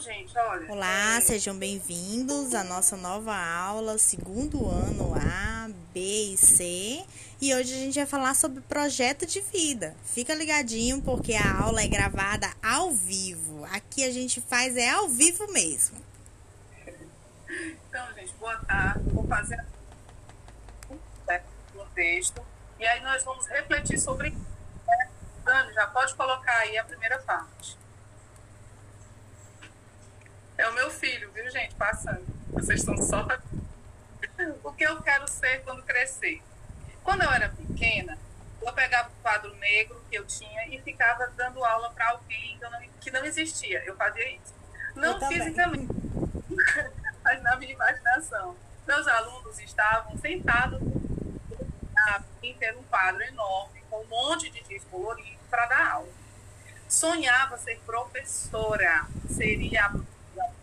gente, olha. Olá, é, sejam bem-vindos à nossa nova aula, segundo ano A, B e C. E hoje a gente vai falar sobre projeto de vida. Fica ligadinho porque a aula é gravada ao vivo. Aqui a gente faz é ao vivo mesmo. Então, gente, boa tarde. Vou fazer um texto e aí nós vamos refletir sobre? Dani, já pode colocar aí a primeira parte. É o meu filho, viu, gente, passando. Vocês estão só. O que eu quero ser quando crescer? Quando eu era pequena, eu pegava o quadro negro que eu tinha e ficava dando aula para alguém que não, que não existia. Eu fazia isso. Não fisicamente, mas na minha imaginação. Meus alunos estavam sentados em ter um quadro enorme com um monte de giz colorido para dar aula. Sonhava ser professora, seria a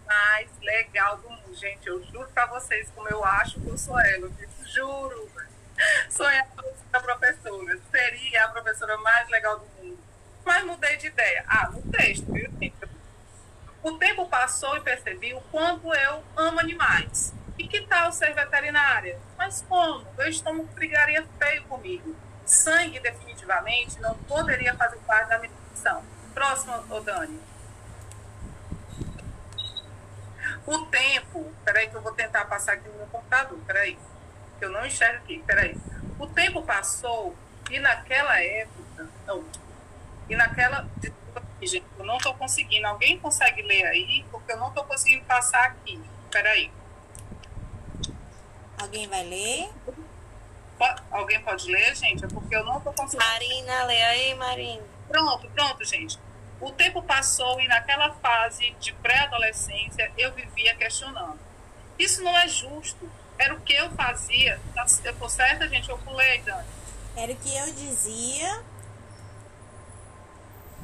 mais legal do mundo. Gente, eu juro para vocês como eu acho que eu sou ela, eu juro. Sonhava ser professora, seria a professora mais legal do mundo. Mas mudei de ideia. Ah, no texto, viu? O tempo passou e percebi o quanto eu amo animais. E que tal ser veterinária? Mas como? Meu estômago brigaria feio comigo. Sangue, definitivamente, não poderia fazer parte da minha missão. Próximo, ô Dani. O tempo, peraí que eu vou tentar passar aqui no meu computador, peraí. Que eu não enxergo aqui, peraí. O tempo passou e naquela época, não, e naquela, desculpa aqui, gente, eu não estou conseguindo, alguém consegue ler aí? Porque eu não estou conseguindo passar aqui, peraí. Alguém vai ler? Alguém pode ler, gente? É porque eu não estou conseguindo. Marina, lê aí, Marina. Pronto, pronto, gente. O tempo passou e naquela fase de pré-adolescência eu vivia questionando. Isso não é justo. Era o que eu fazia. Tá- Eu tô certa, gente? Eu pulei, Dani. Era o que eu dizia.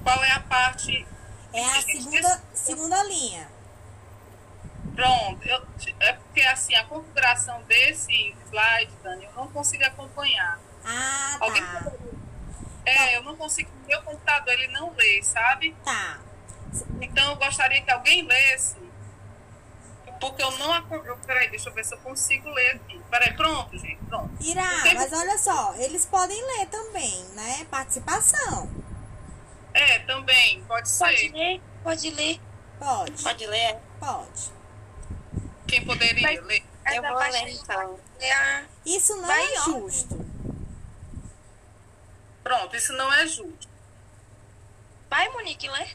Qual é a parte? É a segunda, segunda linha. Pronto. Eu, é porque assim, a configuração desse slide, Dani, eu não consigo acompanhar. Ah, Alguém tá. É, eu não consigo. Meu computador, ele não lê, sabe? Tá. Então eu gostaria que alguém lesse. Porque eu não. acom- eu- Peraí, deixa eu ver se eu consigo ler aqui. Peraí, pronto, gente. Pronto. Irá, mas olha só, eles podem ler também, né? Participação. É, também, pode Pode ser. ler, pode ler. Pode, Pode ler? pode. Quem poderia Mas- ler? Eu vou ler então. É Isso não Vai é justo. Pronto, isso não é justo. Vai, Monique, lê.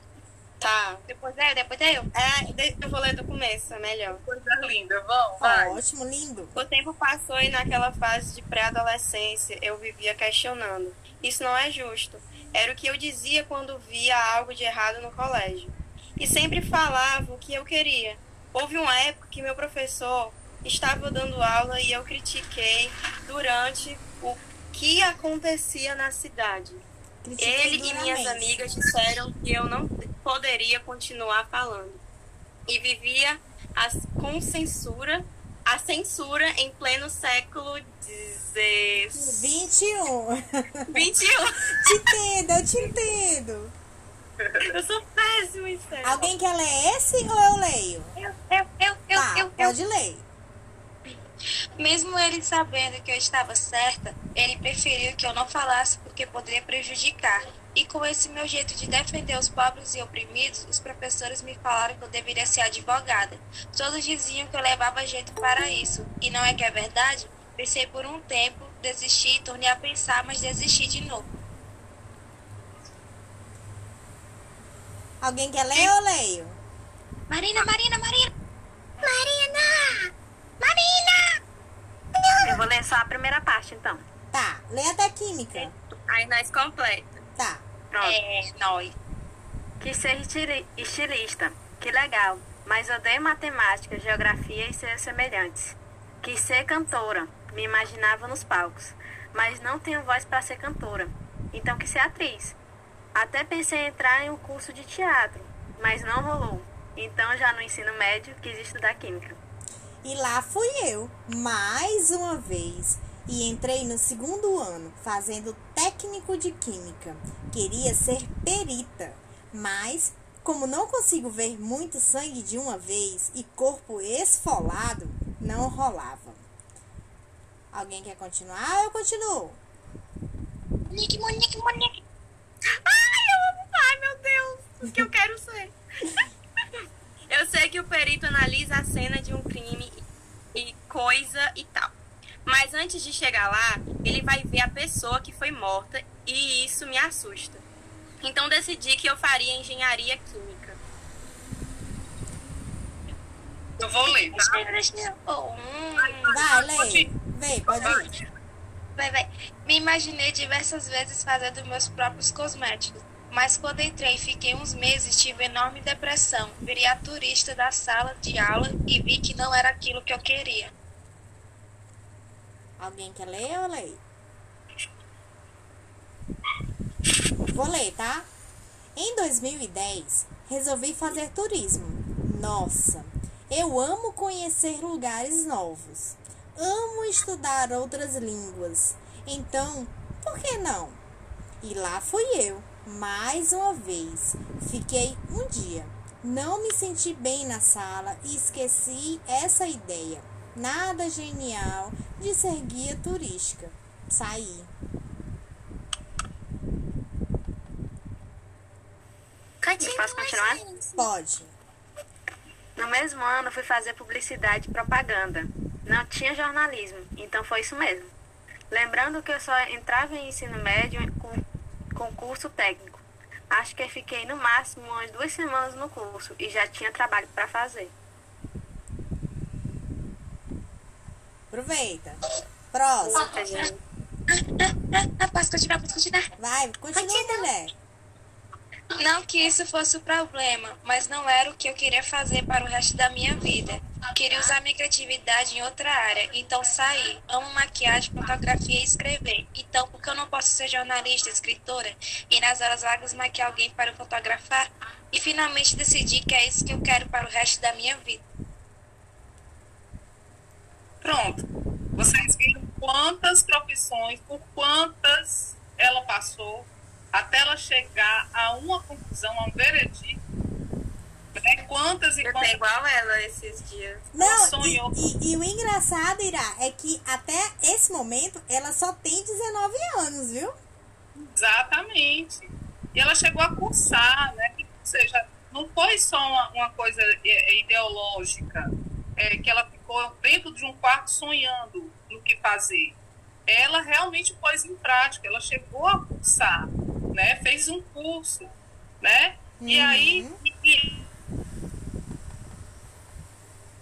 Tá. Depois é, depois é eu. É, eu vou ler do começo, é melhor. Coisa linda, vamos, vai. Ótimo, lindo. O tempo passou e naquela fase de pré-adolescência eu vivia questionando. Isso não é justo. Era o que eu dizia quando via algo de errado no colégio. E sempre falava o que eu queria. Houve uma época que meu professor estava dando aula e eu critiquei durante o que acontecia na cidade. Ele e minhas amigas disseram que eu não poderia continuar falando. E vivia as, com censura, a censura em pleno século XVI. 21. 21. te entendo, eu te entendo. Eu sou péssima em sério. Alguém quer ler esse ou eu leio? Eu, eu, eu, eu, Tá, eu, eu. pode ler. Mesmo ele sabendo que eu estava certa, ele preferiu que eu não falasse porque poderia prejudicar. E com esse meu jeito de defender os pobres e oprimidos, os professores me falaram que eu deveria ser advogada. Todos diziam que eu levava jeito para isso. E não é que é verdade? Pensei por um tempo, desisti, tornei a pensar, mas desisti de novo. Alguém quer ler ou eu leio? Marina, Marina, Marina! Marina! Marina! Eu vou ler só a primeira parte, então. Tá, lê até química. Aí nós completa. Tá. Pronto. É, nós. Quis ser estili- estilista. Que legal. Mas odeio matemática, geografia e seus semelhantes. Quis ser cantora. Me imaginava nos palcos. Mas não tenho voz para ser cantora. Então quis ser atriz. Até pensei em entrar em um curso de teatro, mas não rolou. Então já no ensino médio quis estudar química. E lá fui eu, mais uma vez. E entrei no segundo ano, fazendo técnico de química. Queria ser perita, mas como não consigo ver muito sangue de uma vez e corpo esfolado, não rolava. Alguém quer continuar? Eu continuo. Monique, Monique, Monique. Ai, eu amo. Ai, meu Deus. O que eu quero ser. eu sei que o perito analisa a cena de um crime e coisa e tal. Mas antes de chegar lá, ele vai ver a pessoa que foi morta e isso me assusta. Então decidi que eu faria engenharia química. Eu vou ler, tá? Oh, hum. Vai, lê. ir. Vem, pode ir. Vai, vai. Me imaginei diversas vezes fazendo meus próprios cosméticos. Mas quando entrei e fiquei uns meses, tive enorme depressão. Virei a turista da sala de aula e vi que não era aquilo que eu queria. Alguém quer ler ou ler? Vou ler, tá? Em 2010, resolvi fazer turismo. Nossa, eu amo conhecer lugares novos. Amo estudar outras línguas. Então, por que não? E lá fui eu, mais uma vez. Fiquei um dia. Não me senti bem na sala e esqueci essa ideia. Nada genial de ser guia turística. Saí. Posso continuar? Pode. No mesmo ano, fui fazer publicidade e propaganda. Não tinha jornalismo, então foi isso mesmo. Lembrando que eu só entrava em ensino médio com, com curso técnico. Acho que fiquei no máximo umas duas semanas no curso e já tinha trabalho para fazer. Aproveita. Próximo. Ah, posso continuar, posso continuar? Vai, continua, mulher. Não que isso fosse o problema, mas não era o que eu queria fazer para o resto da minha vida. Queria usar minha criatividade em outra área, então saí. Amo maquiagem, fotografia e escrever. Então, por que eu não posso ser jornalista, escritora e nas horas vagas maquiar alguém para fotografar? E finalmente decidi que é isso que eu quero para o resto da minha vida. Pronto. Vocês viram quantas profissões, por quantas ela passou, até ela chegar a uma conclusão, a um veredito. Né? Quantas e Eu tô quantas igual ela esses dias. Não, sonhou. e, e- e o engraçado, Irá, é que até esse momento ela só tem 19 anos, viu? Exatamente. E ela chegou a cursar, né? Ou seja, não foi só uma, uma coisa é, é, ideológica, é, que ela ficou dentro de um quarto sonhando no que fazer. Ela realmente pôs em prática, ela chegou a cursar, né? Fez um curso, né? E Uhum. aí, e-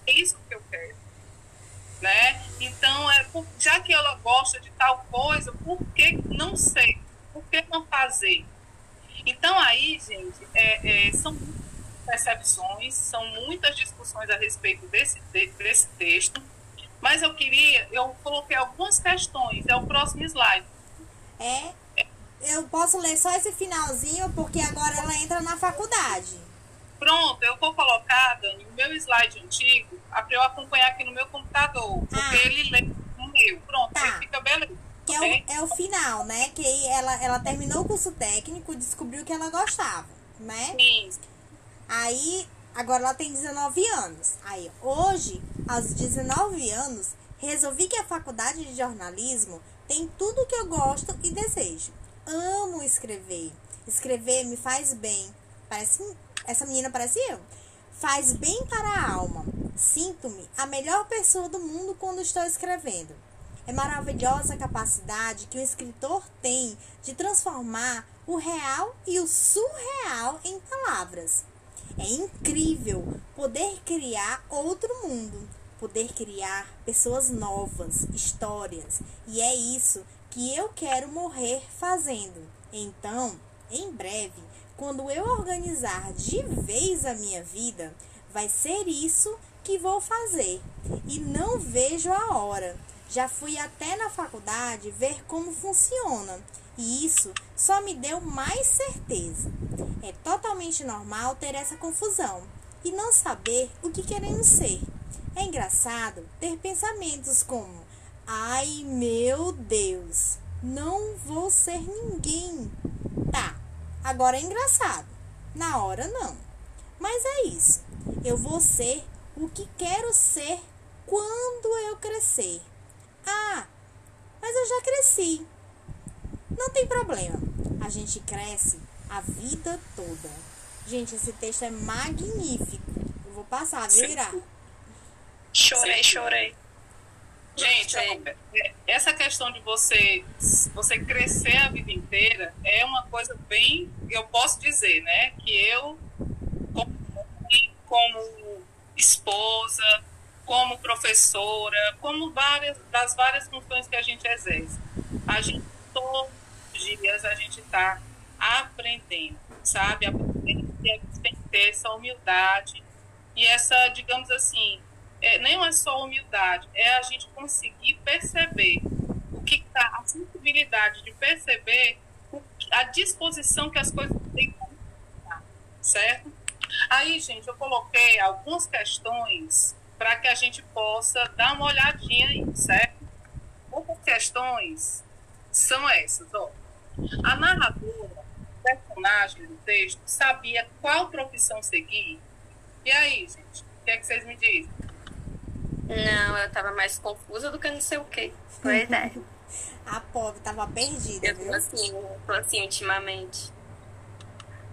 é isso que eu quero. Né? Então, é, por- já que ela gosta de tal coisa, por que não sei? Por que não fazer? Então, aí, gente, é, é, são muitas percepções, são muitas discussões a respeito desse, de- desse texto, mas eu queria, eu coloquei algumas questões, é o próximo slide. É. Eu posso ler só esse finalzinho porque agora ela entra na faculdade. Pronto, eu vou colocar, Dani, o meu slide antigo, para eu acompanhar aqui no meu computador, porque Ah. ele lê no meu. Pronto, Tá. aí fica beleza. Que é o, é o final, né? Que ela, ela terminou o curso técnico, descobriu que ela gostava, né? Sim, Aí, agora ela tem 19 anos. Aí, hoje, aos 19 anos, resolvi que a faculdade de jornalismo tem tudo que eu gosto e desejo. Amo escrever. Escrever me faz bem. Parece essa menina parece eu. Faz bem para a alma. Sinto-me a melhor pessoa do mundo quando estou escrevendo. É maravilhosa a capacidade que o escritor tem de transformar o real e o surreal em palavras. É incrível poder criar outro mundo, poder criar pessoas novas, histórias, e é isso que eu quero morrer fazendo. Então, em breve, quando eu organizar de vez a minha vida, vai ser isso que vou fazer. E não vejo a hora. Já fui até na faculdade ver como funciona. E isso só me deu mais certeza. É totalmente normal ter essa confusão e não saber o que queremos ser. É engraçado ter pensamentos como: ai meu Deus, não vou ser ninguém. Tá, agora é engraçado. Na hora não. Mas é isso. Eu vou ser o que quero ser quando eu crescer. Ah, mas eu já cresci. Não tem problema. A gente cresce a vida toda. Gente, esse texto é magnífico. Eu vou passar, viu, Irá? Chorei, chorei. Gente, é, essa questão de você você crescer a vida inteira é uma coisa bem, eu posso dizer, né, que eu como, como esposa, como professora, como várias das várias funções que a gente exerce, a gente todos os dias a gente está aprendendo, sabe, aprendendo que a gente tem que ter essa humildade e essa, digamos assim, é, nem é só humildade, é a gente conseguir perceber o que está, a sensibilidade de perceber o, a disposição que as coisas têm certo? Aí, gente, eu coloquei algumas questões para que a gente possa dar uma olhadinha aí, certo? Outras questões são essas, ó. A narradora, personagem do texto, sabia qual profissão seguir. E aí, gente, o que é que vocês me dizem? Não, eu tava mais confusa do que não sei o quê. Pois é. A pobre tava perdida, Eu tô viu? assim, eu tô assim ultimamente.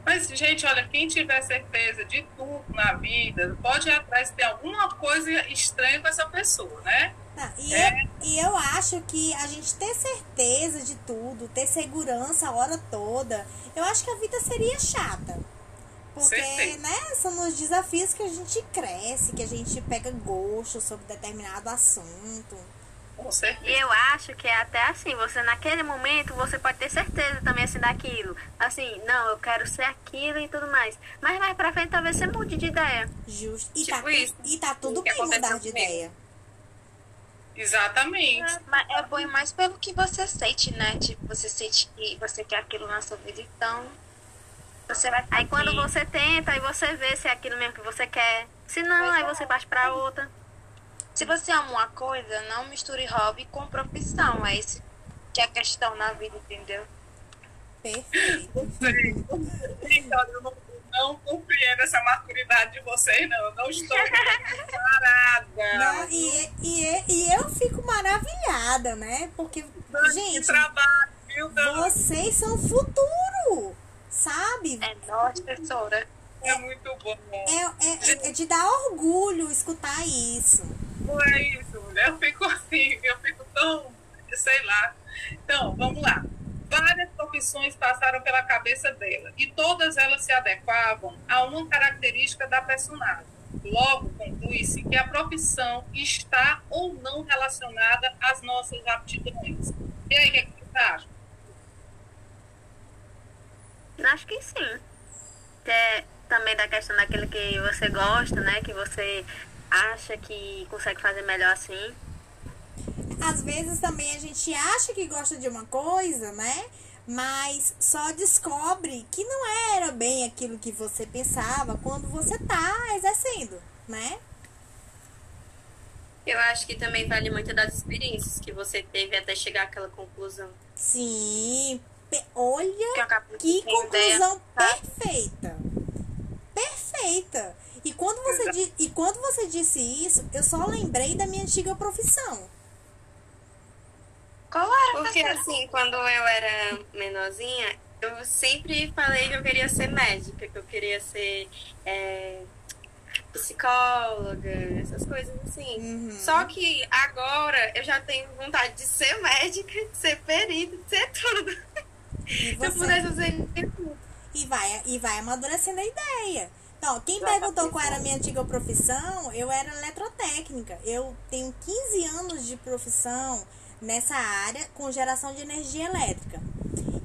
Mas, gente, olha, quem tiver certeza de tudo na vida, pode ir atrás de ter alguma coisa estranha com essa pessoa, né? Não, e, É. eu, e eu acho que a gente ter certeza de tudo, ter segurança a hora toda, eu acho que a vida seria chata. Porque, né, são os desafios que a gente cresce, que a gente pega gosto sobre determinado assunto. Com E certeza. eu acho que é até assim, você naquele momento você pode ter certeza também assim daquilo. Assim, não, eu quero ser aquilo e tudo mais. Mas mais pra frente talvez você mude de ideia. Justo. E, Tipo tá, isso. e tá tudo bem mudar de comigo. ideia. Exatamente. Mas é bom mais pelo que você sente, né? Tipo, você sente que você quer aquilo na sua vida, então você vai Aí quando você tenta, aí você vê se é aquilo mesmo que você quer. Se não, Pois aí é. você parte pra outra. Se você ama uma coisa, não misture hobby com profissão. É isso que é a questão na vida, entendeu? Perfeito. Então, eu não, não compreendo essa maturidade de vocês, não. Eu não estou parada. Não, e, e, e eu fico maravilhada, né? Porque, Que gente, trabalho, viu, vocês são o futuro, sabe? É nós, professora. É muito bom. É, é, é de dar orgulho escutar isso. Não é isso, mulher. Eu fico assim, eu fico tão, sei lá. Então, vamos lá. Várias profissões passaram pela cabeça dela e todas elas se adequavam a uma característica da personagem. Logo, conclui-se que a profissão está ou não relacionada às nossas aptidões. E aí, o que, é que você acha? Acho que sim. Que é também da questão daquilo que você gosta, né? Que você acha que consegue fazer melhor assim. Às vezes também a gente acha que gosta de uma coisa, né? Mas só descobre que não era bem aquilo que você pensava quando você tá exercendo, né? Eu acho que também vale muito das experiências que você teve até chegar àquela conclusão. Sim. Olha Que conclusão tá? perfeita. Perfeita. E quando você di- e quando você disse isso, eu só lembrei da minha antiga profissão. Qual era, Porque assim, quando eu era menorzinha, eu sempre falei que eu queria ser médica, que eu queria ser é, psicóloga, essas coisas assim. Uhum. Só que agora eu já tenho vontade de ser médica, de ser perita, de ser tudo. E Se eu pudesse fazer e vai, e vai amadurecendo a ideia. Então, quem perguntou qual era a minha antiga profissão, eu era eletrotécnica. Eu tenho 15 anos de profissão nessa área com geração de energia elétrica.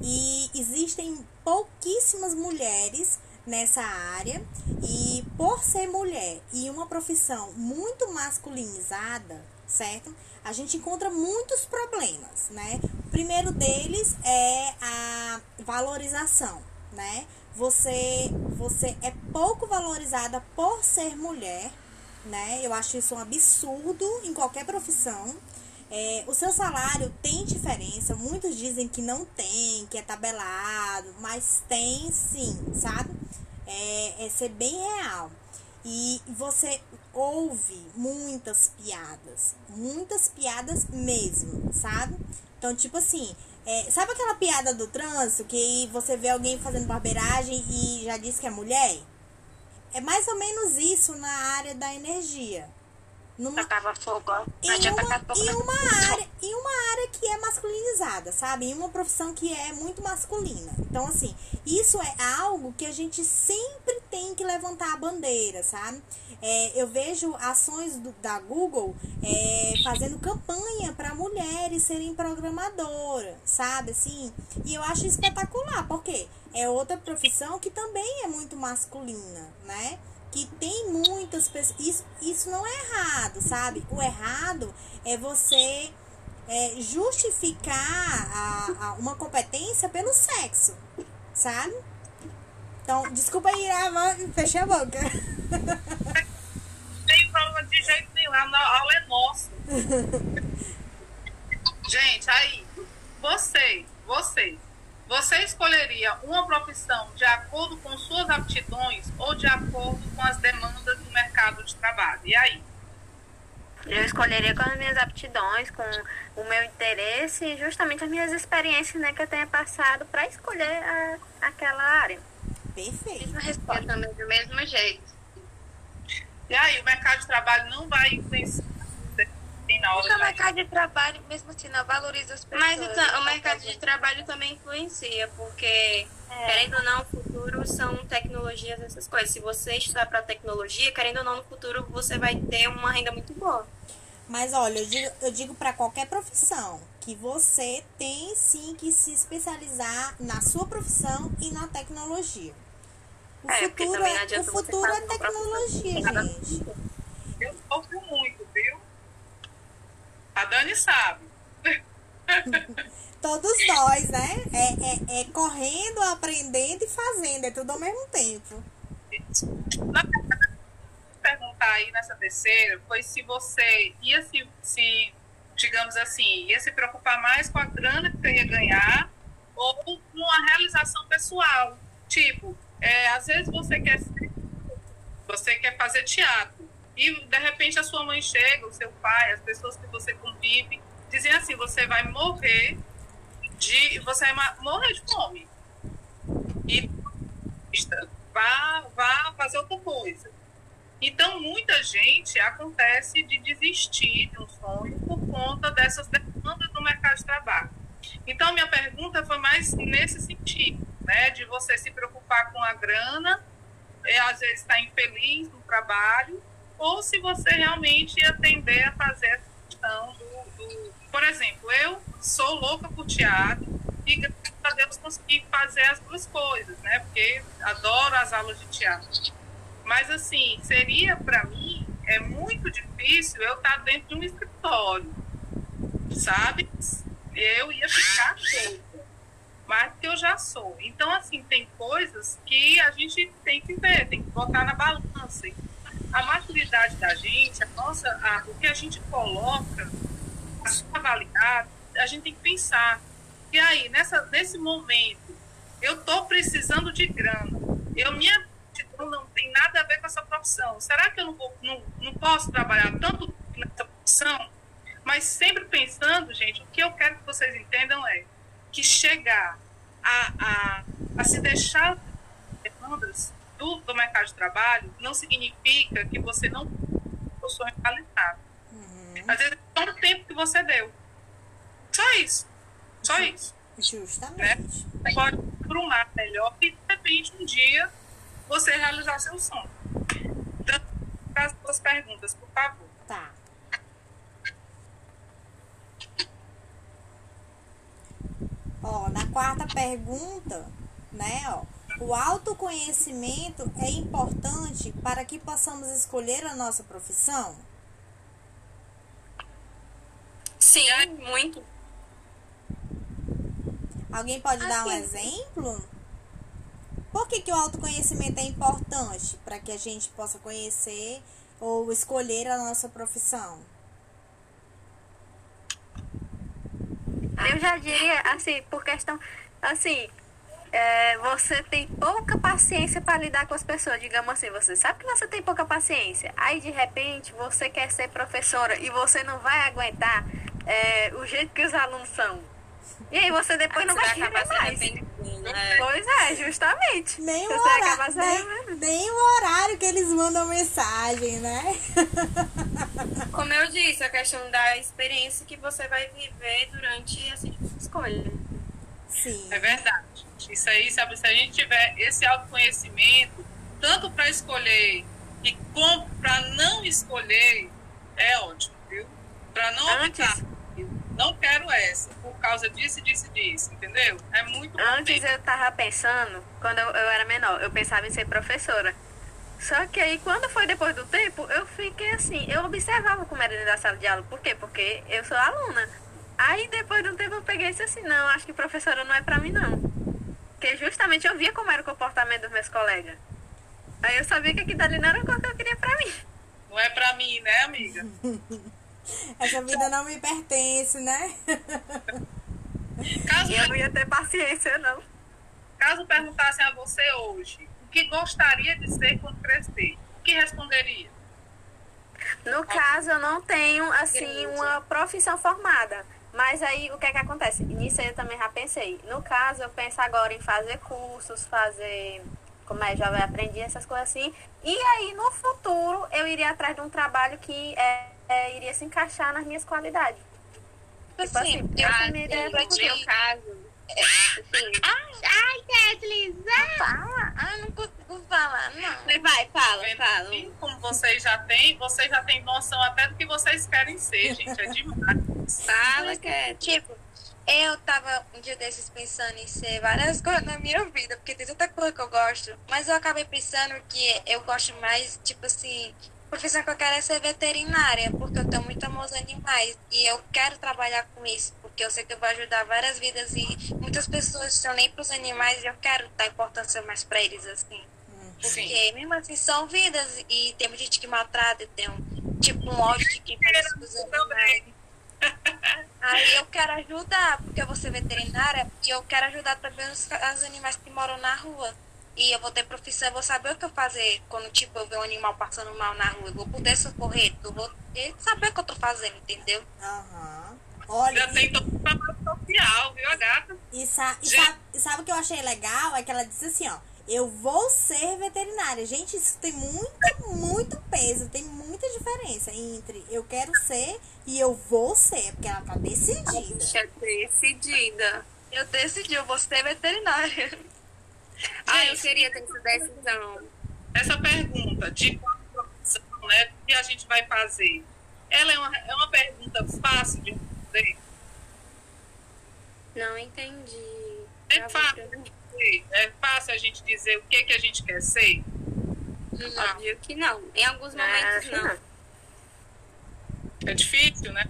E existem pouquíssimas mulheres nessa área e por ser mulher e uma profissão muito masculinizada, certo? A gente encontra muitos problemas, né? O primeiro deles é a valorização, né? Você você é pouco valorizada por ser mulher, né? Eu acho isso um absurdo em qualquer profissão. É, o seu salário tem diferença. Muitos dizem que não tem, que é tabelado, mas tem sim, sabe? é, é ser bem real. E você ouve muitas piadas, muitas piadas mesmo, sabe? Então, tipo assim, é, sabe aquela piada do trânsito que você vê alguém fazendo barbeiragem e já diz que é mulher? É mais ou menos isso na área da energia. Numa, Tacava fogo. Em uma, em uma área, em uma área que é masculinizada, sabe? Em uma profissão que é muito masculina. Então, assim, isso é algo que a gente sempre tem que levantar a bandeira, sabe? É, eu vejo ações do, da Google é, fazendo campanha para mulheres serem programadoras, sabe? Assim, e eu acho espetacular, porque é outra profissão que também é muito masculina, né? Que tem muitas pessoas. Isso, isso não é errado, sabe? O errado é você é, justificar a, a uma competência pelo sexo, sabe? Então, desculpa aí, fechei a boca. Tem problema de jeito nenhum, a aula é nossa. Gente, aí, você, você, você escolheria uma profissão de acordo com suas aptidões ou de acordo com as demandas do mercado de trabalho? E aí? Eu escolheria com as minhas aptidões, com o meu interesse e justamente as minhas experiências né, que eu tenha passado para escolher a, aquela área. Perfeito. Mesma resposta também, do mesmo jeito. E aí, o mercado de trabalho não vai influenciar na hora. Porque o mercado de trabalho, mesmo assim, não valoriza as pessoas. Mas então, o mercado de trabalho também influencia, porque, é. querendo ou não, no futuro são tecnologias, essas coisas. Se você estudar para tecnologia, querendo ou não, no futuro você vai ter uma renda muito boa. Mas olha, eu digo, eu digo para qualquer profissão que você tem sim que se especializar na sua profissão e na tecnologia. O é, futuro, é, o futuro é tecnologia, gente. Eu sofro muito? A Dani sabe. Todos nós, né? É, é, é, correndo, aprendendo e fazendo, é tudo ao mesmo tempo. Na verdade, perguntar aí nessa terceira foi se você ia se, se, digamos assim, ia se preocupar mais com a grana que você ia ganhar ou com a realização pessoal. Tipo, é, às vezes você quer você quer fazer teatro e de repente a sua mãe chega, o seu pai, as pessoas que você convive, dizem assim: você vai morrer de. Você vai morrer de fome. E vá, vá fazer outra coisa. Então, muita gente acontece de desistir de um sonho por conta dessas demandas do mercado de trabalho. Então, minha pergunta foi mais nesse sentido, né? De você se preocupar com a grana, e às vezes estar tá infeliz no trabalho, ou se você realmente atender a fazer essa questão do, do, Por exemplo, eu sou louca por teatro e graças a Deus consegui fazer as duas coisas, né? Porque adoro as aulas de teatro. Mas, assim, seria para mim, é muito difícil eu estar dentro de um escritório, sabe? Eu ia ficar doida mas que eu já sou. Então, assim, tem coisas que a gente tem que ver, tem que botar na balança a maturidade da gente, a nossa, a, o que a gente coloca, a sua avaliar, a gente tem que pensar. E aí, nessa, nesse momento, eu estou precisando de grana. Eu, minha não tem nada a ver com essa profissão. Será que eu não, vou, não, não posso trabalhar tanto nessa profissão? Mas sempre pensando, gente, o que eu quero que vocês entendam é que chegar a, a, a se deixar demandas do, do mercado de trabalho não significa que você não sonho realizado. Uhum. Às vezes é só o tempo que você deu. Só isso. Só isso. Justamente. Né? Pode brumar melhor e de repente um dia você realizar seu sonho. Então, as duas perguntas, por favor. Tá. Ó, na quarta pergunta, né, ó o autoconhecimento é importante para que possamos escolher a nossa profissão? Sim, muito. Alguém pode dar um exemplo? Por que, que o autoconhecimento é importante para que a gente possa conhecer ou escolher a nossa profissão? Eu já diria, assim, por questão, assim, é, você tem pouca paciência para lidar com as pessoas. Digamos assim, você sabe que você tem pouca paciência. Aí de repente você quer ser professora e você não vai aguentar é, o jeito que os alunos são. E aí você depois não vai querer mais. Né? Pois é, justamente. Nem o, Você horário, nem, nem o horário que eles mandam mensagem, né? Como eu disse, a questão da experiência que você vai viver durante essa escolha. Sim. É verdade. Isso aí, sabe, se a gente tiver esse autoconhecimento, tanto para escolher e como para não escolher, é ótimo, viu? Para não Antes- optar, não quero essa, por causa disso, disso, disso, entendeu? É muito Antes eu tava pensando, quando eu, eu era menor, eu pensava em ser professora. Só que aí, quando foi depois do tempo, eu fiquei assim, eu observava como era dentro da sala de aula. Por quê? Porque eu sou aluna. Aí, depois de um tempo, eu peguei e disse assim, não, acho que professora não é pra mim, não. Porque justamente eu via como era o comportamento dos meus colegas. Aí eu sabia que aquilo ali não era o que eu queria pra mim. Não é para mim, né, amiga? Essa vida não me pertence, né? Caso, E eu não ia ter paciência, não. caso perguntassem a você hoje o que gostaria de ser quando crescer, o que responderia? No caso, eu não tenho, assim, uma profissão formada. Mas aí, o que é que acontece? Nisso aí eu também já pensei. No caso, eu penso agora em fazer cursos, fazer... Como é, já aprendi essas coisas assim. E aí, no futuro, eu iria atrás de um trabalho que é, é, iria se encaixar nas minhas qualidades. Tipo assim, Assim, eu Ah, é ideia no meu caso, assim, Ai, Kathleen, fala. Ah, não consigo falar, não. Vai, fala, fala. assim, como vocês já têm, vocês já têm noção até do que vocês querem ser, gente. É demais. Fala que é Tipo, eu tava um dia desses pensando em ser várias coisas na minha vida, porque tem tanta coisa que eu gosto. Mas eu acabei pensando que eu gosto mais, tipo assim, a profissão que eu quero é ser veterinária, porque eu tenho muito amor aos animais. E eu quero trabalhar com isso, porque eu sei que eu vou ajudar várias vidas e muitas pessoas estão nem pros animais e eu quero dar importância mais pra eles, assim. Porque mesmo assim são vidas e tem muita gente que maltrata, tem um, tipo um ódio de quem faz isso com os animais. Aí eu quero ajudar, porque eu vou ser veterinária e eu quero ajudar também os, os animais que moram na rua. E eu vou ter profissão, eu vou saber o que eu fazer quando tipo eu ver um animal passando mal na rua. Eu vou poder socorrer, eu vou saber o que eu tô fazendo, entendeu? Aham. Olha, Já tem todo o trabalho social, viu, a gata? e, sa e, sabe, e sabe o que eu achei legal? É que ela disse assim, ó. Eu vou ser veterinária. Gente, isso tem muito, muito peso. Tem diferença entre eu quero ser e eu vou ser. Porque ela tá decidida. Deixa decidida. Eu decidi, eu vou ser veterinária. Ah, eu queria ter essa decisão. Essa pergunta de qual profissão, né, que a gente vai fazer, ela é uma, é uma pergunta fácil de responder? Não entendi. É fácil, é fácil a gente dizer o que, que a gente quer ser? Óbvio que não. Em alguns Ah, momentos acho não. não. É difícil, né?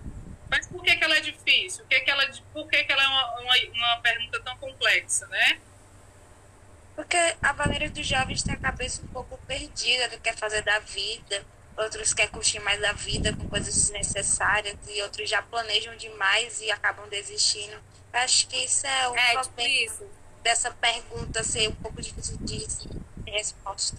Mas por que, que ela é difícil? Por que, que ela, por que, que ela é uma, uma, uma pergunta tão complexa, né? Porque a maioria dos jovens tem a cabeça um pouco perdida do que quer fazer da vida. Outros querem curtir mais a vida com coisas desnecessárias e outros já planejam demais e acabam desistindo. Eu Acho que isso é o É, tipo problema dessa pergunta ser um pouco difícil de de resposta.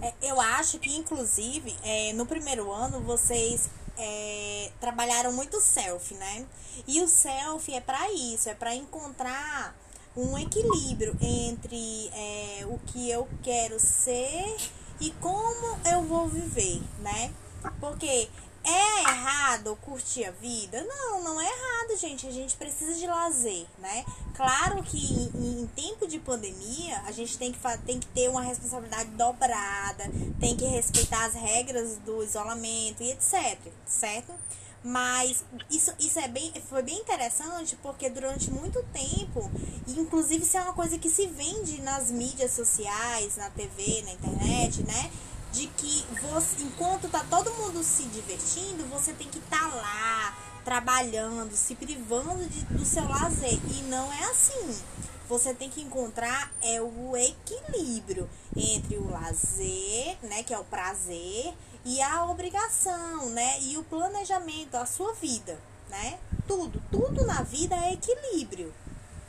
É, eu acho que, inclusive, é, no primeiro ano vocês é, trabalharam muito self, né? E o self é para isso, é para encontrar um equilíbrio entre é, o que eu quero ser e como eu vou viver, né? Porque é errado curtir a vida? Não, não é errado, gente. A gente precisa de lazer, né? Claro que em, em tempo de pandemia, a gente tem que, tem que ter uma responsabilidade dobrada, tem que respeitar as regras do isolamento e etc, certo? Mas isso, isso é bem, foi bem interessante porque durante muito tempo, inclusive isso é uma coisa que se vende nas mídias sociais, na TV, na internet, né? De que você, enquanto tá todo mundo se divertindo, você tem que estar lá, trabalhando, se privando de, do seu lazer. E não é assim. Você tem que encontrar é o equilíbrio entre o lazer, né, que é o prazer, e a obrigação, né, e o planejamento, a sua vida, né? Tudo, tudo na vida é equilíbrio.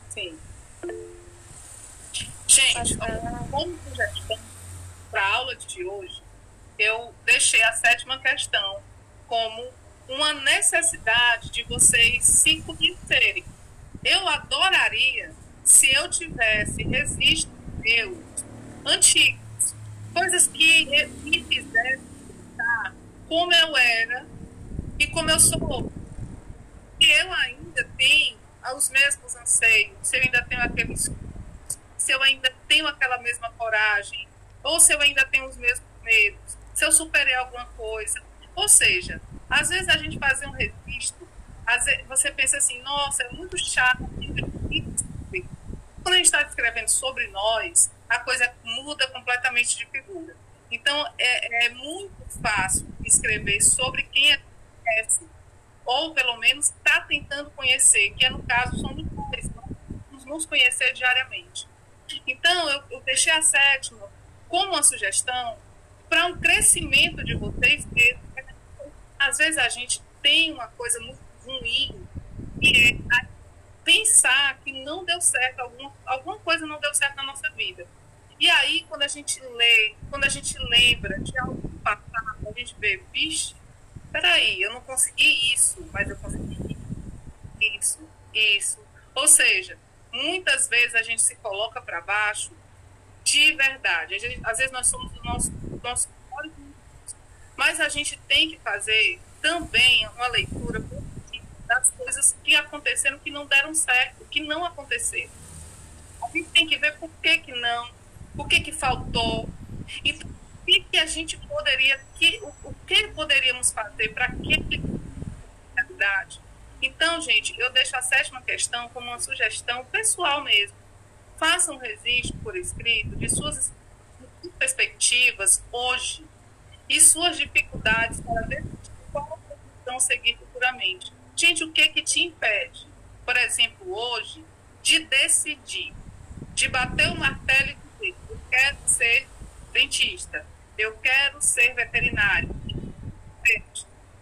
Sim. Gente, como sugestão para a aula de hoje, eu deixei a sétima questão como uma necessidade de vocês se conhecerem. Eu adoraria se eu tivesse registros meus antigos, coisas que me fizessem como eu era e como eu sou. Eu ainda tenho os mesmos anseios, se eu ainda tenho aqueles se eu ainda tenho aquela mesma coragem, ou se eu ainda tenho os mesmos medos, se eu superei alguma coisa. Ou seja, às vezes a gente fazer um registro, vezes você pensa assim, nossa, é muito chato. Quando a gente está escrevendo sobre nós, a coisa muda completamente de figura. Então, é, é muito fácil escrever sobre quem é conhece, ou pelo menos está tentando conhecer, que é no caso somos nós, nos conhecer diariamente. Então, eu, eu deixei a sétima como uma sugestão para um crescimento de vocês mesmos. Às vezes a gente tem uma coisa muito ruim, que é pensar que não deu certo, alguma, alguma coisa não deu certo na nossa vida. E aí, quando a gente lê, quando a gente lembra de algo passado, a gente vê, vixe, peraí, eu não consegui isso, mas eu consegui isso, isso. Ou seja, muitas vezes a gente se coloca para baixo de verdade. Gente, às vezes nós somos o nosso, nosso mas a gente tem que fazer também uma leitura das coisas que aconteceram que não deram certo, que não aconteceram. A gente tem que ver por que, que não, por que, que faltou. E o que, que a gente poderia, que, o, o que poderíamos fazer para que realidade então, gente, eu deixo a sétima questão como uma sugestão pessoal mesmo. Faça um registro por escrito de suas perspectivas hoje e suas dificuldades para ver qual vão seguir futuramente. Gente, o que que te impede, por exemplo, hoje, de decidir, de bater o martelo e dizer, eu quero ser dentista, eu quero ser veterinário.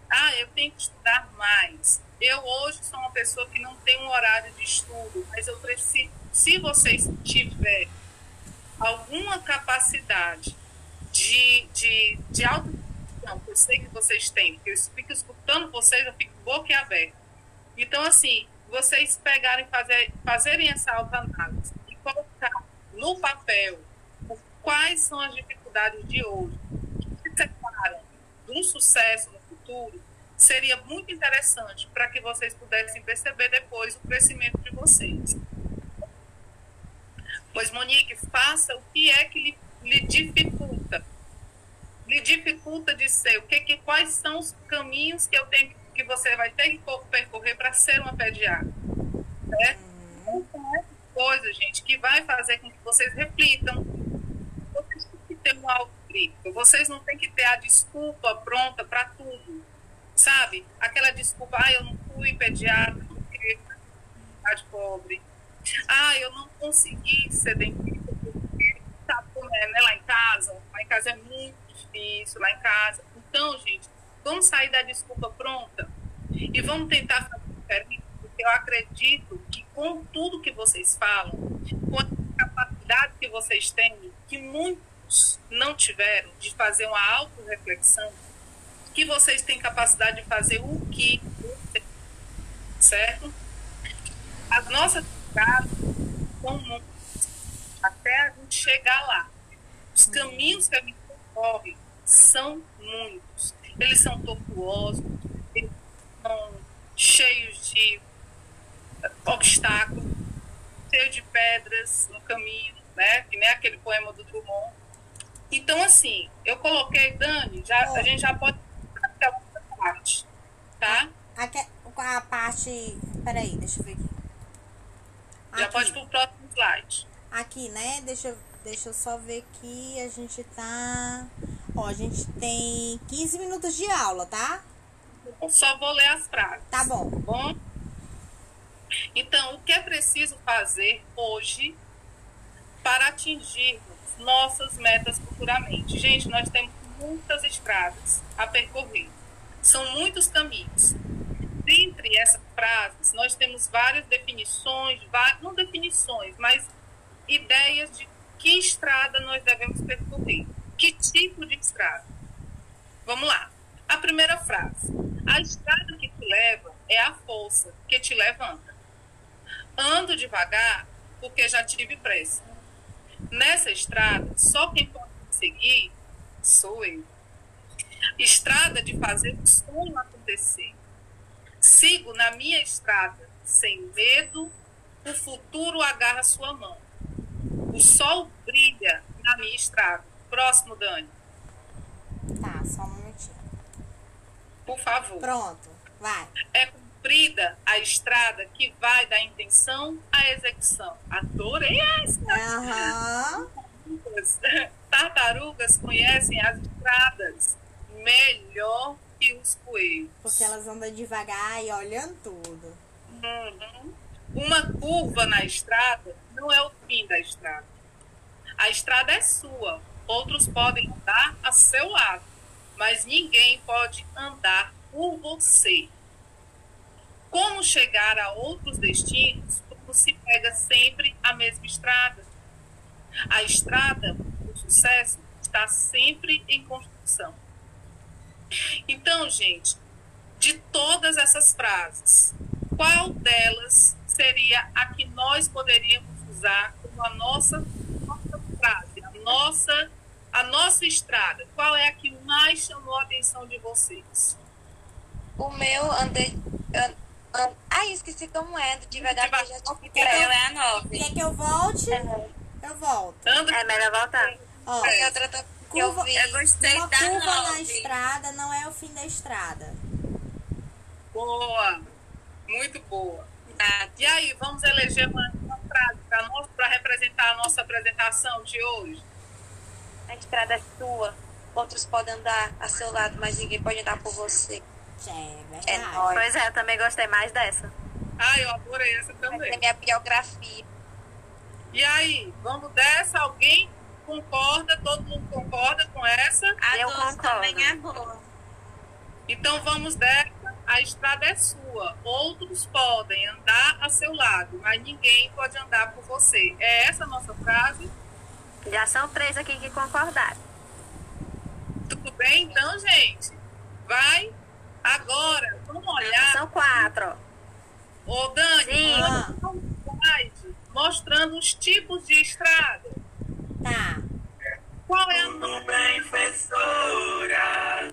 Ah, eu tenho que estudar mais eu hoje sou uma pessoa que não tem um horário de estudo, mas eu preciso, se vocês tiverem alguma capacidade de, de, de autoconstrução, que eu sei que vocês têm, eu fico escutando vocês, eu fico boca aberta. Então, assim, vocês pegarem, fazer, fazerem essa autoanálise e colocar no papel quais são as dificuldades de hoje, que se separam de um sucesso no futuro, seria muito interessante para que vocês pudessem perceber depois o crescimento de vocês. Pois, Monique, faça o que é que lhe, lhe dificulta. Lhe dificulta de ser. O que, que, quais são os caminhos que eu tenho que você vai ter que percorrer para ser uma pediatra. Certo? Então, é coisa, gente, que vai fazer com que vocês reflitam. Vocês têm que ter um autocrítico. Vocês não têm que ter a desculpa pronta para tudo sabe? Aquela desculpa, ah, eu não fui pediatra porque de pobre. Ah, eu não consegui ser dentista porque, é, né? Lá em casa, lá em casa é muito difícil, lá em casa. Então, gente, vamos sair da desculpa pronta e vamos tentar fazer diferente, porque eu acredito que com tudo que vocês falam, com a capacidade que vocês têm, que muitos não tiveram de fazer uma auto-reflexão, que vocês têm capacidade de fazer o que, certo? As nossas são muitas, até a gente chegar lá. Os caminhos que a gente percorre são muitos. Eles são tortuosos, eles são cheios de obstáculos, cheios de pedras no caminho, né? Que nem aquele poema do Drummond. Então, assim, eu coloquei, Dani, já, a gente já pode parte, tá? Aqui, a parte. Peraí, deixa eu ver aqui. Já pode pro próximo slide. Aqui, né? Deixa eu, deixa eu só ver aqui. A gente tá. Ó, a gente tem 15 minutos de aula, tá? Eu só vou ler as frases. Tá bom. Tá bom? Então, o que é preciso fazer hoje para atingirmos nossas metas futuramente? Gente, nós temos muitas estradas a percorrer. São muitos caminhos. Dentre essas frases, nós temos várias definições, não definições, mas ideias de que estrada nós devemos percorrer? Que tipo de estrada? Vamos lá. A primeira frase. A estrada que te leva é a força que te levanta. Ando devagar porque já tive pressa. Nessa estrada, só quem pode seguir sou eu. Estrada de fazer o sonho acontecer. Sigo na minha estrada, sem medo, o futuro agarra sua mão. O sol brilha na minha estrada. Próximo, Dani. Tá, só um minutinho. Por favor. Pronto, vai. É cumprida a estrada que vai da intenção à execução. Adorei essa! Aham. Tartarugas conhecem as estradas melhor que os coelhos. Porque elas andam devagar e olhando tudo. Uhum. Uma curva na estrada não é o fim da estrada. A estrada é sua. Outros podem andar a seu lado, mas ninguém pode andar por você. Como chegar a outros destinos quando se pega sempre a mesma estrada? A estrada do sucesso está sempre em construção. Então, gente, de todas essas frases, qual delas seria a que nós poderíamos usar como a nossa, nossa frase, a nossa, a nossa estrada? Qual é a que mais chamou a atenção de vocês? O meu andei. An, an, ai, esqueci como é, devagar que eu já Ela pressa. é a nove. Quer que eu volte? Eu volto. Anda É melhor voltar. Ó, E outra que eu curva, vi. Eu gostei uma da curva na estrada não é o fim da estrada. boa, muito boa. Tá. E aí, vamos eleger uma, uma frase para representar a nossa apresentação de hoje? A estrada é sua. Outros podem andar a seu lado, mas ninguém pode andar por você. É É nóis. Pois é, eu também gostei mais dessa. Ah, eu adorei essa Essa é também. minha biografia. E aí, vamos dessa? Alguém concorda? Todo mundo concorda com essa? A Eu 12 concordo. também é boa. Então vamos dessa. A estrada é sua. Outros podem andar a seu lado, mas ninguém pode andar por você. É essa a nossa frase? Já são três aqui que concordaram. Tudo bem, então, gente? Vai. Agora, vamos olhar. São quatro. Ô, Dani, Sim. manda um slide mostrando os tipos de estrada. Tá. Qual é a bem, professora.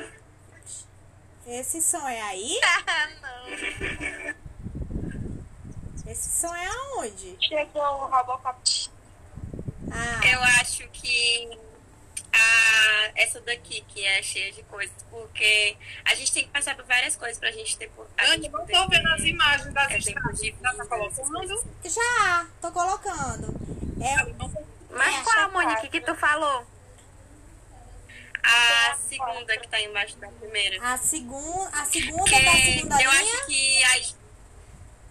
Esse som é aí? Ah, não. Esse som é aonde? Chegou o Robocop. Ah, Eu acho que a, essa daqui, que é cheia de coisas, porque a gente tem que passar por várias coisas pra gente ter. A Dani, gente não tô vendo as imagens das exemplos estradas. Já tá colocando? já, tô colocando. É, Mas É, qual, essa Monique, parte. que tu falou? A segunda que tá embaixo da primeira. a, segun, a segunda Porque da segunda eu linha? acho que a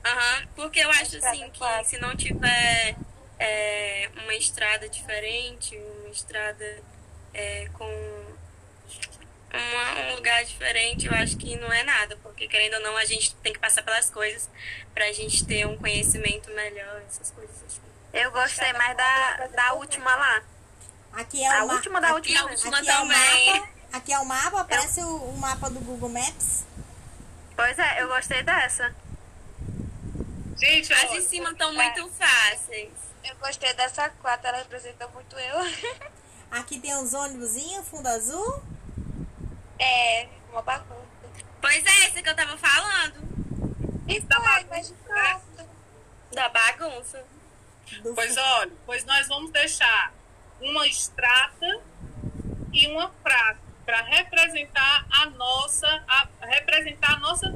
Aham, porque eu acho assim que se não tiver é, uma estrada diferente, uma estrada é, com uma- um lugar diferente, eu acho que não é nada, porque querendo ou não, a gente tem que passar pelas coisas pra gente ter um conhecimento melhor, essas coisas assim. Eu gostei mais da, da última lá. Aqui é A última da aqui- última. última Aqui é o também. mapa. Aqui é o mapa, parece o, o mapa do Google Maps. Pois é, eu gostei dessa. Gente, As de cima estão muito fáceis. Eu gostei dessa quatro, ela representa muito eu. Aqui tem os ônibusinhos, fundo azul. É, uma bagunça. Pois é, essa que eu tava falando, Isso Da é, bagunça, né? fato. da bagunça. Do Pois olha, pois nós vamos deixar uma estrada e uma frase para representar a nossa, a, representar a nossa.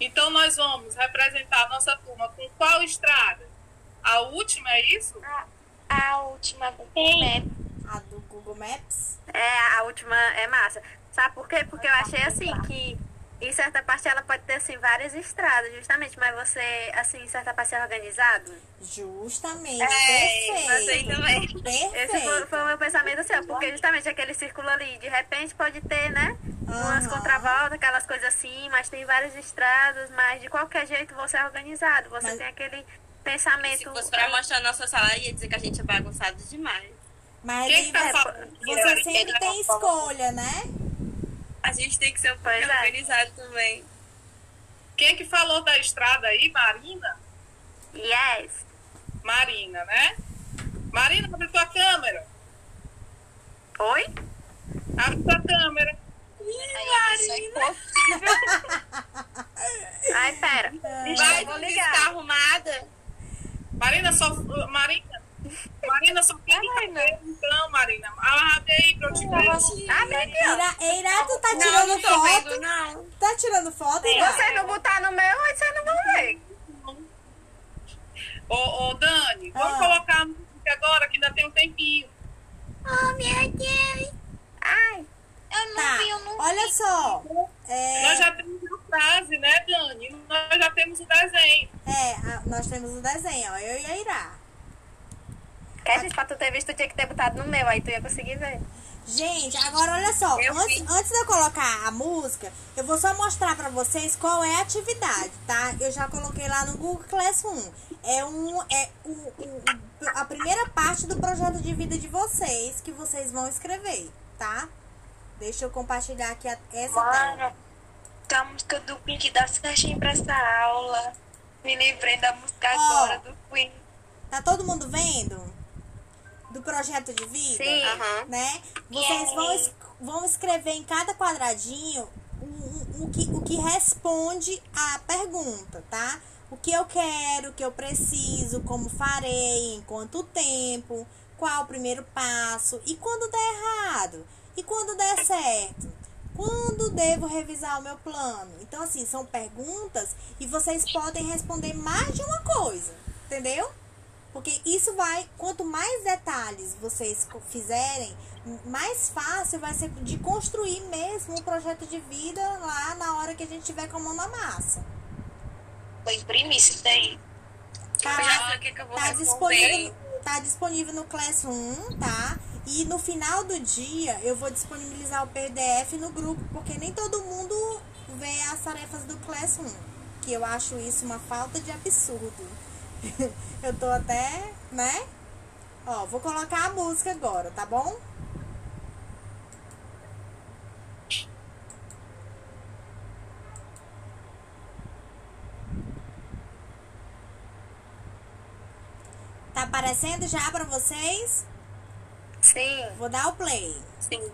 Então nós vamos representar a nossa turma com qual estrada? A última é isso? A, a última do Map. a do Google Maps. É, a última é massa. Sabe por quê? Porque eu achei assim que em certa parte ela pode ter assim várias estradas, justamente, mas você, assim, em certa parte é organizado. Justamente. É, perfeito. também. Esse foi, Perfeito. foi o meu pensamento assim, ó, porque justamente aquele círculo ali, de repente pode ter, né? Umas Aham. contravoltas, aquelas coisas assim, mas tem várias estradas, mas de qualquer jeito você é organizado. Você Mas- tem aquele pensamento. Se fosse pra mostrar nossa sala, ia dizer que a gente é bagunçado demais. Mas tá falando? você sempre tem escolha, né? A gente tem que ser um pouco organizado também. Quem é que falou da estrada aí? Marina? Yes. Marina, né? Marina, abre tua câmera. Oi? Abre tua câmera. Ai, pera. Vai, vou ligar. está arrumada? Marina, só. Marina. Marina, só tem cabelo, então, Marina. Abre aí pra eu te ver. Abre aqui, ó. Eira, tu tá Não, tirando não foto? vendo, não. Tá tirando foto, Eira? Você não botar no meu, aí você não vai ver. Ô, ô, Dani, vamos Ah. colocar a música agora, que ainda tem um tempinho. Oh, meu Deus. Ai. Eu não Tá, vi, eu não olha vi. só. É, Nós já temos a frase, né, Dani? Nós já temos o desenho. é, a- nós temos o desenho, ó. Eu e a Ira. Gente, pra tu ter visto, tu tinha que ter botado no meu, aí tu ia conseguir ver. Gente, agora olha só, Eu antes, vi. antes de eu colocar a música, eu vou só mostrar pra vocês qual é a atividade, tá? Eu já coloquei lá no Google Classroom. É um é o, o- a primeira parte do projeto de vida de vocês que vocês vão escrever, tá? Deixa eu compartilhar aqui a- essa tela. Mano, tá a música do Pink dá certinho pra essa aula. Me lembrei da música Ó. agora do Queen. Tá todo mundo vendo? Do projeto de vida? Sim. Né? Vocês vão, es- vão escrever em cada quadradinho o, o, o que, o que responde à pergunta, tá? O que eu quero, o que eu preciso, como farei, em quanto tempo, qual o primeiro passo e quando der errado e quando der certo. Quando devo revisar o meu plano? Então, assim, são perguntas e vocês podem responder mais de uma coisa, entendeu? Porque isso vai, quanto mais detalhes vocês fizerem, mais fácil vai ser de construir mesmo o projeto de vida lá na hora que a gente tiver com a mão na massa. Vou imprimir isso daí. Tá responder. disponível, tá disponível no Classroom, tá? E no final do dia eu vou disponibilizar o PDF no grupo, porque nem todo mundo vê as tarefas do Classroom. Que eu acho isso uma falta de absurdo. eu tô até, né? Ó, vou colocar a música agora, tá bom? Tá aparecendo já pra vocês? Sim. Vou dar o play. Sim.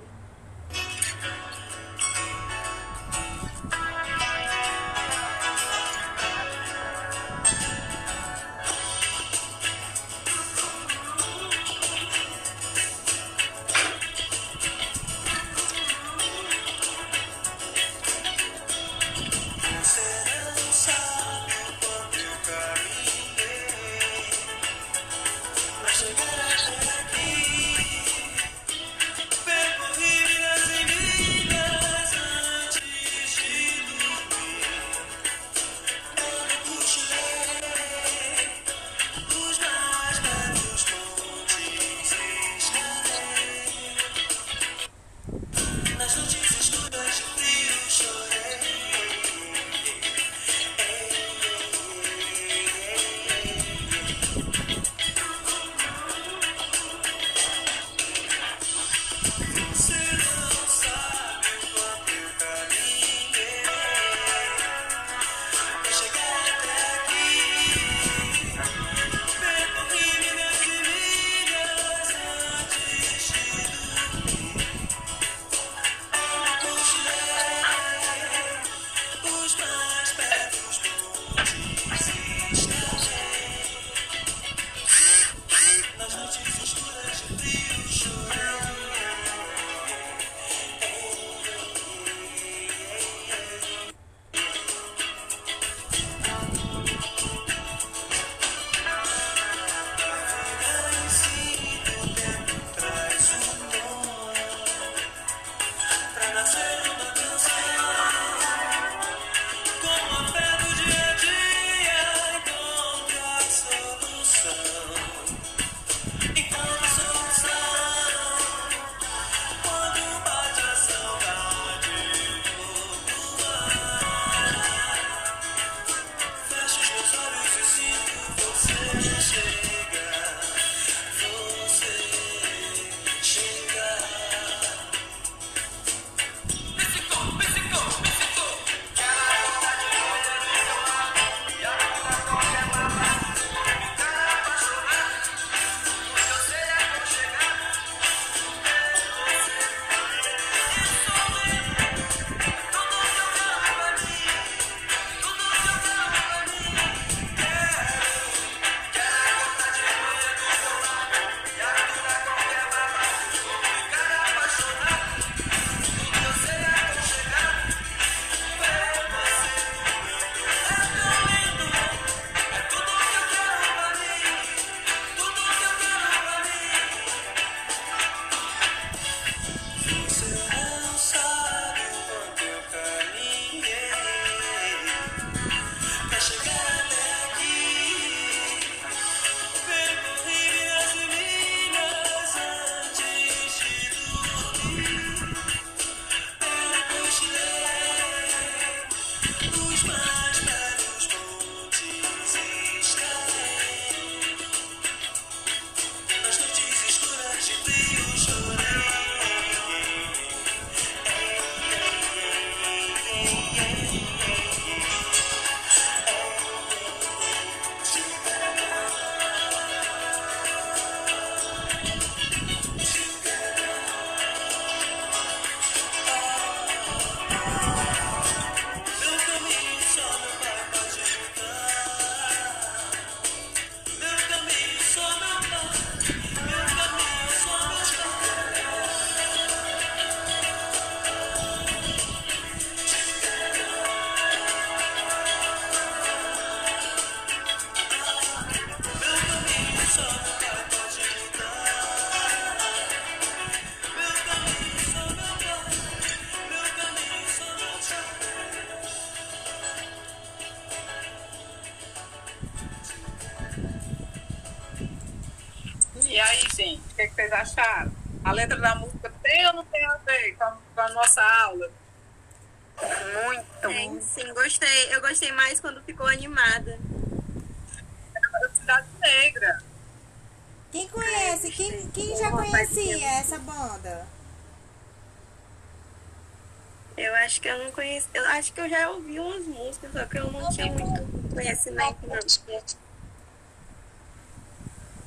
Não conheço. Eu acho que eu já ouvi umas músicas, só que eu não tinha muito conhecimento, não.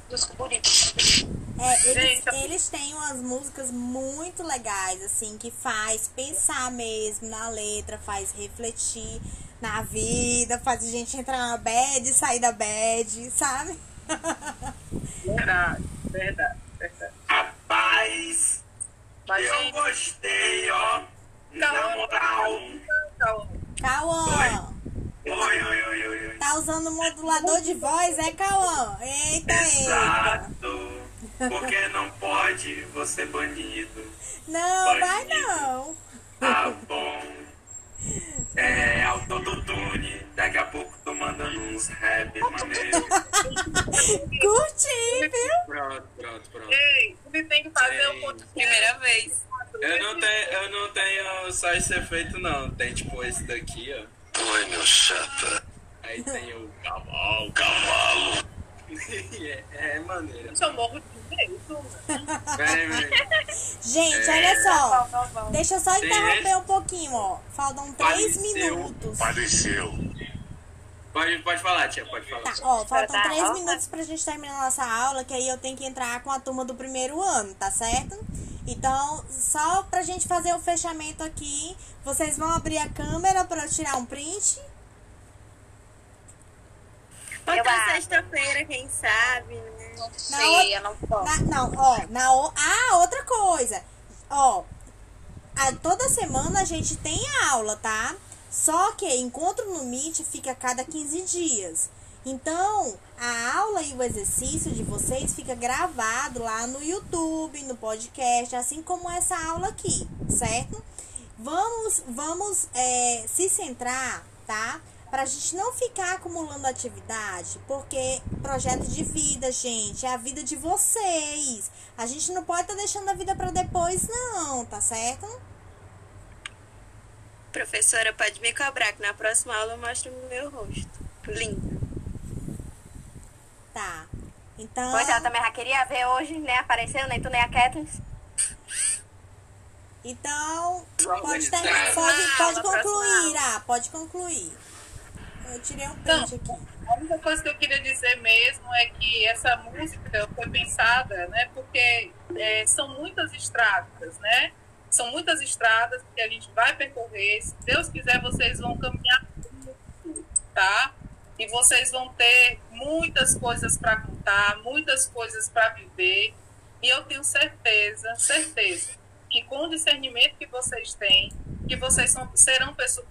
Dos bonitos. É, eles, eles têm umas músicas muito legais, assim, que faz pensar mesmo na letra, faz refletir na vida, faz a gente entrar na bad e sair da bad, sabe? Verdade, verdade, verdade. Rapaz, Mas, eu gente, gostei, ó. Na moral. Cauã, Oi, oi, oi, oi, oi. tá usando modulador de voz, é, Cauã? Eita, eita. Exato. Porque não pode você banido. Não, vai não. Tá bom. É autotune. Daqui a pouco tô mandando uns rap maneiros. Curti, viu? Pronto, pronto, pronto. ei, ele tem que fazer o Sim. podcast. Primeira vez. Eu não tenho, eu não tenho só esse efeito não. Tem tipo esse daqui, ó. Oi, meu chapa. Aí tem o cavalo, cavalo. é, é maneiro. Eu morro de peraí. Gente, É. olha só. Não, não. Deixa eu só interromper esse- um pouquinho, ó. Faltam três Faleceu. minutos. Faleceu. Pode, pode falar, tia, pode falar. Tá, ó, faltam dar três aula? minutos pra gente terminar a nossa aula, que aí eu tenho que entrar com a turma do primeiro ano, tá certo? Então, só pra gente fazer o fechamento aqui, vocês vão abrir a câmera pra eu tirar um print? Outra sexta-feira, quem sabe, né? Na Sei, eu não posso. Na- não, ó, na o- ah, outra coisa. Ó, a- toda semana a gente tem aula, tá? Só que encontro no Meet fica a cada 15 dias. Então, a aula e o exercício de vocês fica gravado lá no YouTube, no podcast, assim como essa aula aqui, certo? Vamos, vamos é, se centrar, tá? Pra gente não ficar acumulando atividade, porque projeto de vida, gente, é a vida de vocês. A gente não pode estar deixando a vida pra depois, não, tá certo? Professora, pode me cobrar, que na próxima aula eu mostro o meu rosto. Lindo. Tá. Então. Pois ela também já queria ver hoje, nem apareceu, nem tu nem a Kathleen. Então, pode, organizar. ter, pode, Próxima pode concluir, ah, pode concluir. Eu tirei um print aqui. A única coisa que eu queria dizer mesmo é que essa música foi pensada, né? Porque é, são muitas estradas, né? São muitas estradas que a gente vai percorrer. Se Deus quiser, vocês vão caminhar muito, tá? E vocês vão ter muitas coisas para contar, muitas coisas para viver. E eu tenho certeza, certeza, que com o discernimento que vocês têm, que vocês são, serão pessoas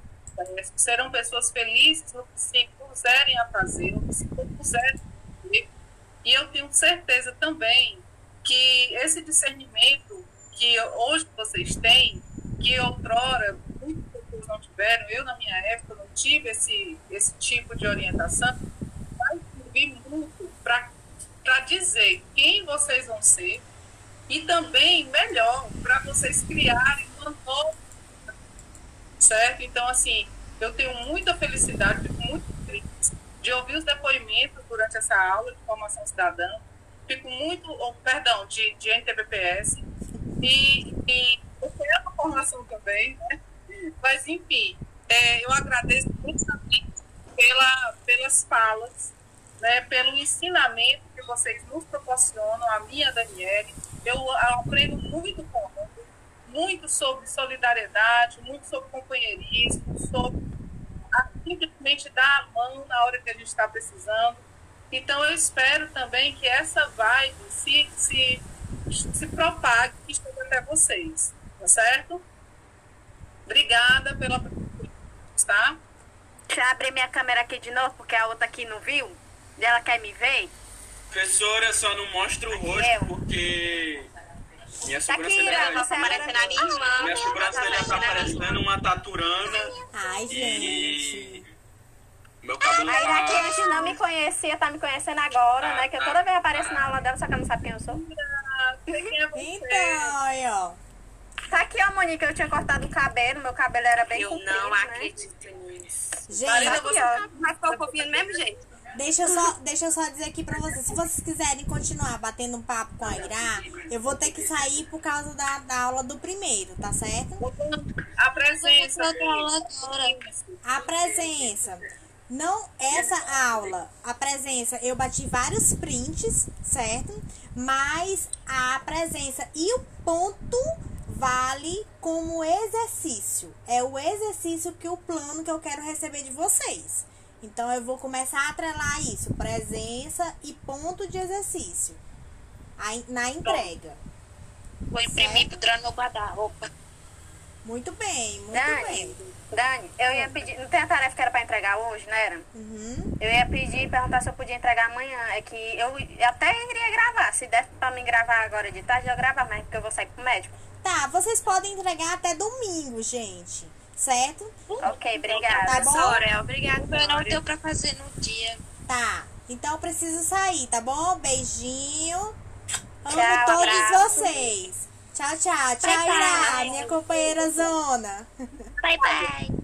serão pessoas felizes no que se puserem a fazer, no que se propuserem a fazer. E eu tenho certeza também que esse discernimento que hoje vocês têm, que outrora muitas pessoas não tiveram, eu na minha época não tive esse, esse tipo de orientação, vai servir muito para dizer quem vocês vão ser e também, melhor, para vocês criarem uma nova certo? Então, assim, eu tenho muita felicidade, fico muito feliz de ouvir os depoimentos durante essa aula de formação cidadã. Fico muito, oh, perdão, de, de NTBPS. E, e eu quero a formação também, né? Mas, enfim, é, eu agradeço imensamente pela, pelas falas, né, pelo ensinamento que vocês nos proporcionam, a minha, a Daniele. Eu aprendo muito com muito sobre solidariedade, muito sobre companheirismo, sobre a, simplesmente dar a mão na hora que a gente está precisando. Então, eu espero também que essa vibe se, se, se propague e chegue até vocês, tá certo? Obrigada pela tá? Deixa eu abrir minha câmera aqui de novo, porque a outra aqui não viu. E ela quer me ver. Professora, só não mostra o rosto Eu. porque minha Tá aqui, sobrancelha tá, você Parecendo a minha irmã. minha sobrancelha tá parecendo uma taturana Ai, gente. e meu cabelo Aí a que tá... antes não me conhecia, tá me conhecendo agora, Ah, né? Que eu tá. toda vez apareço na aula dela, só que ela não sabe quem eu sou. É? Então, aí, ó. Tá aqui, ó, Monique, eu tinha cortado o cabelo, meu cabelo era bem Eu comprido, não né? acredito nisso. Gente, Marina, aqui, você ó. tá- vai ficar fofinha do mesmo jeito. Deixa eu, só, deixa eu só dizer aqui pra vocês. Se vocês quiserem continuar batendo um papo com a Irá, eu vou ter que sair por causa da, da aula do primeiro, tá certo? A presença. A presença. Não, essa aula, a presença, eu bati vários prints, certo? Mas a presença e o ponto vale como exercício. É o exercício que o plano que eu quero receber de vocês. Então eu vou começar a atrelar isso, presença e ponto de exercício. Aí, na entrega. Vou imprimir pendurando no meu guarda-roupa. Muito bem, muito Dani, bem. Dani, eu ia pedir. Não tem a tarefa que era pra entregar hoje, não era? Uhum. Eu ia pedir e perguntar se eu podia entregar amanhã. É que eu até iria gravar. Se der pra mim gravar agora de tarde, eu gravar, mas porque eu vou sair pro médico. Tá, vocês podem entregar até domingo, gente. Certo? Ok, obrigada. Tá bom? Sorel, obrigada. Eu não deu pra fazer no dia. Tá. Então eu preciso sair, tá bom? Beijinho. Amo Tchau, todos abraço. vocês. Tchau, tchau. Tchau, Bye, bye. Irá, minha companheira zona. Bye, bye.